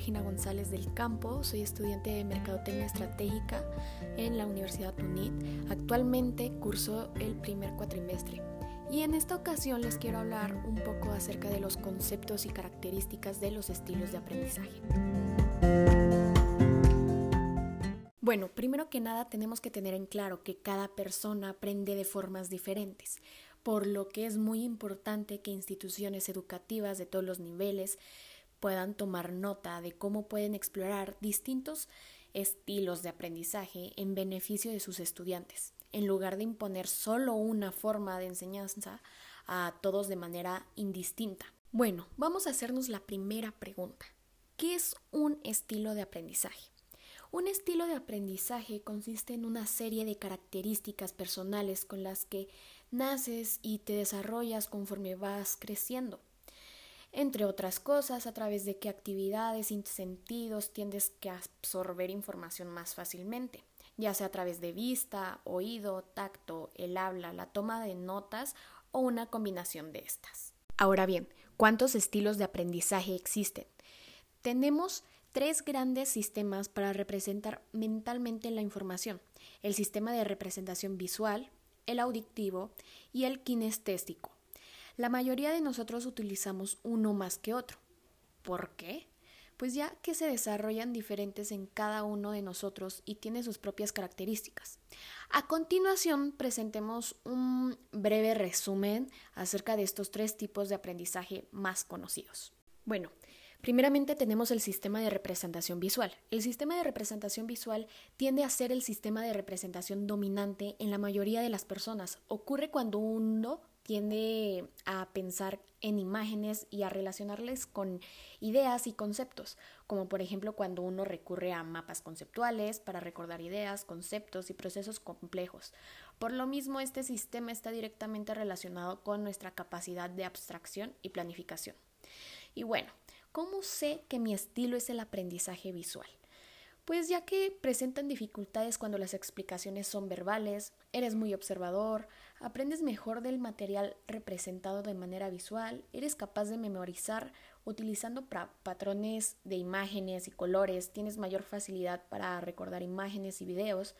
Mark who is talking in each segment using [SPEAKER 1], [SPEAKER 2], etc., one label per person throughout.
[SPEAKER 1] Regina González del Campo, soy estudiante de Mercadotecnia Estratégica en la Universidad UNIT. Actualmente curso el primer cuatrimestre y en esta ocasión les quiero hablar un poco acerca de los conceptos y características de los estilos de aprendizaje. Bueno, primero que nada tenemos que tener en claro que cada persona aprende de formas diferentes, por lo que es muy importante que instituciones educativas de todos los niveles puedan tomar nota de cómo pueden explorar distintos estilos de aprendizaje en beneficio de sus estudiantes en lugar de imponer solo una forma de enseñanza a todos de manera indistinta. Bueno, vamos a hacernos la primera pregunta. ¿Qué es un estilo de aprendizaje? Un estilo de aprendizaje consiste en una serie de características personales con las que naces y te desarrollas conforme vas creciendo. Entre otras cosas, a través de qué actividades y sentidos tiendes que absorber información más fácilmente ya sea a través de vista, oído, tacto, el habla, la toma de notas o una combinación de estas. Ahora bien, ¿cuántos estilos de aprendizaje existen? Tenemos tres grandes sistemas para representar mentalmente la información. El sistema de representación visual, el auditivo y el kinestésico. La mayoría de nosotros utilizamos uno más que otro. ¿Por qué? pues ya que se desarrollan diferentes en cada uno de nosotros y tiene sus propias características. A continuación, presentemos un breve resumen acerca de estos tres tipos de aprendizaje más conocidos. Bueno, Primeramente tenemos el sistema de representación visual. El sistema de representación visual tiende a ser el sistema de representación dominante en la mayoría de las personas. Ocurre cuando uno tiende a pensar en imágenes y a relacionarles con ideas y conceptos, como por ejemplo cuando uno recurre a mapas conceptuales para recordar ideas, conceptos y procesos complejos. Por lo mismo, este sistema está directamente relacionado con nuestra capacidad de abstracción y planificación. Y bueno, ¿cómo sé que mi estilo es el aprendizaje visual? Pues ya que presentan dificultades cuando las explicaciones son verbales, eres muy observador, aprendes mejor del material representado de manera visual, eres capaz de memorizar utilizando patrones de imágenes y colores, tienes mayor facilidad para recordar imágenes y videos,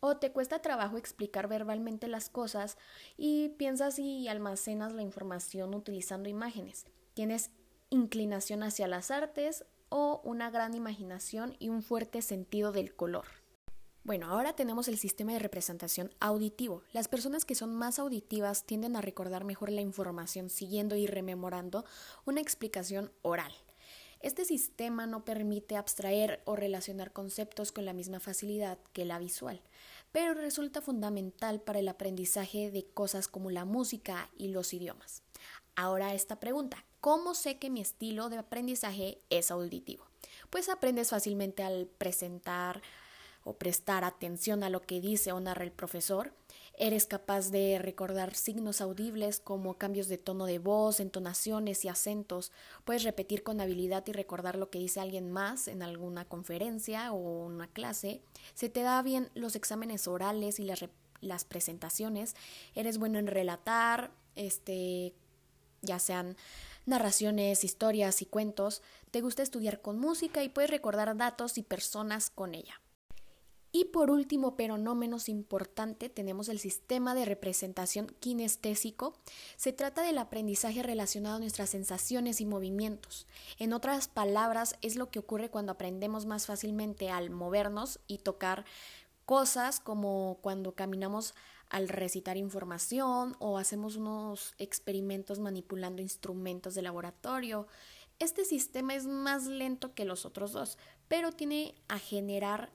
[SPEAKER 1] o te cuesta trabajo explicar verbalmente las cosas y piensas y almacenas la información utilizando imágenes. Tienes inclinación hacia las artes o una gran imaginación y un fuerte sentido del color. Bueno, ahora tenemos el sistema de representación auditivo. Las personas que son más auditivas tienden a recordar mejor la información siguiendo y rememorando una explicación oral. Este sistema no permite abstraer o relacionar conceptos con la misma facilidad que la visual, pero resulta fundamental para el aprendizaje de cosas como la música y los idiomas. Ahora esta pregunta, ¿cómo sé que mi estilo de aprendizaje es auditivo? Pues aprendes fácilmente al presentar o prestar atención a lo que dice o narra el profesor. Eres capaz de recordar signos audibles como cambios de tono de voz, entonaciones y acentos. Puedes repetir con habilidad y recordar lo que dice alguien más en alguna conferencia o una clase. Se te da bien los exámenes orales y las, presentaciones. Eres bueno en relatar, este, ya sean narraciones, historias y cuentos, te gusta estudiar con música y puedes recordar datos y personas con ella. Y por último, pero no menos importante, tenemos el sistema de representación kinestésico. Se trata del aprendizaje relacionado a nuestras sensaciones y movimientos. En otras palabras, es lo que ocurre cuando aprendemos más fácilmente al movernos y tocar cosas como cuando caminamos al recitar información o hacemos unos experimentos manipulando instrumentos de laboratorio. Este sistema es más lento que los otros dos, pero tiene a generar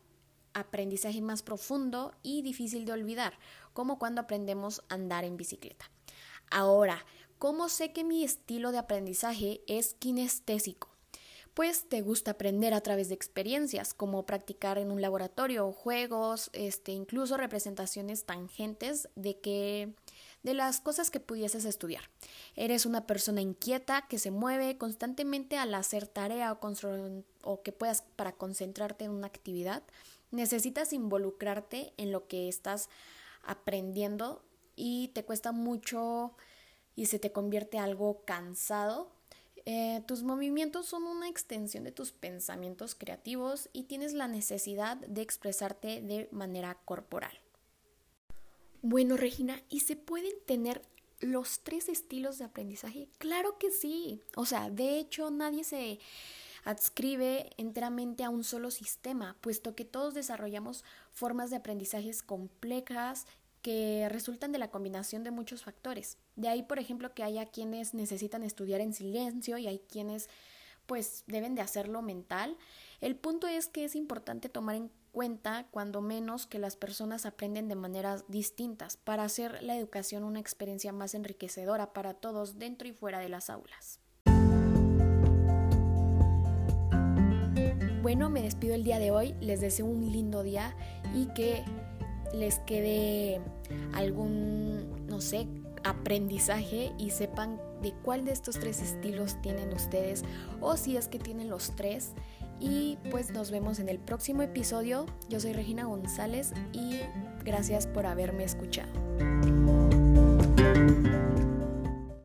[SPEAKER 1] aprendizaje más profundo y difícil de olvidar, como cuando aprendemos a andar en bicicleta. Ahora, ¿cómo sé que mi estilo de aprendizaje es kinestésico? Pues te gusta aprender a través de experiencias, como practicar en un laboratorio, juegos, este, incluso representaciones tangentes de que de las cosas que pudieses estudiar. Eres una persona inquieta que se mueve constantemente al hacer tarea o, que puedas para concentrarte en una actividad. Necesitas involucrarte en lo que estás aprendiendo y te cuesta mucho y se te convierte algo cansado Eh, tus movimientos son una extensión de tus pensamientos creativos y tienes la necesidad de expresarte de manera corporal. Bueno, Regina, ¿y se pueden tener los tres estilos de aprendizaje? Claro que sí. O sea, de hecho, nadie se adscribe enteramente a un solo sistema, puesto que todos desarrollamos formas de aprendizajes complejas que resultan de la combinación de muchos factores. De ahí, por ejemplo, que haya quienes necesitan estudiar en silencio y hay quienes pues deben de hacerlo mental. El punto es que es importante tomar en cuenta, cuando menos, que las personas aprenden de maneras distintas para hacer la educación una experiencia más enriquecedora para todos dentro y fuera de las aulas. Bueno, me despido el día de hoy, les deseo un lindo día y que les quede algún, no sé, aprendizaje y sepan de cuál de estos tres estilos tienen ustedes o si es que tienen los tres. Y pues nos vemos en el próximo episodio. Yo soy Regina González y gracias por haberme escuchado.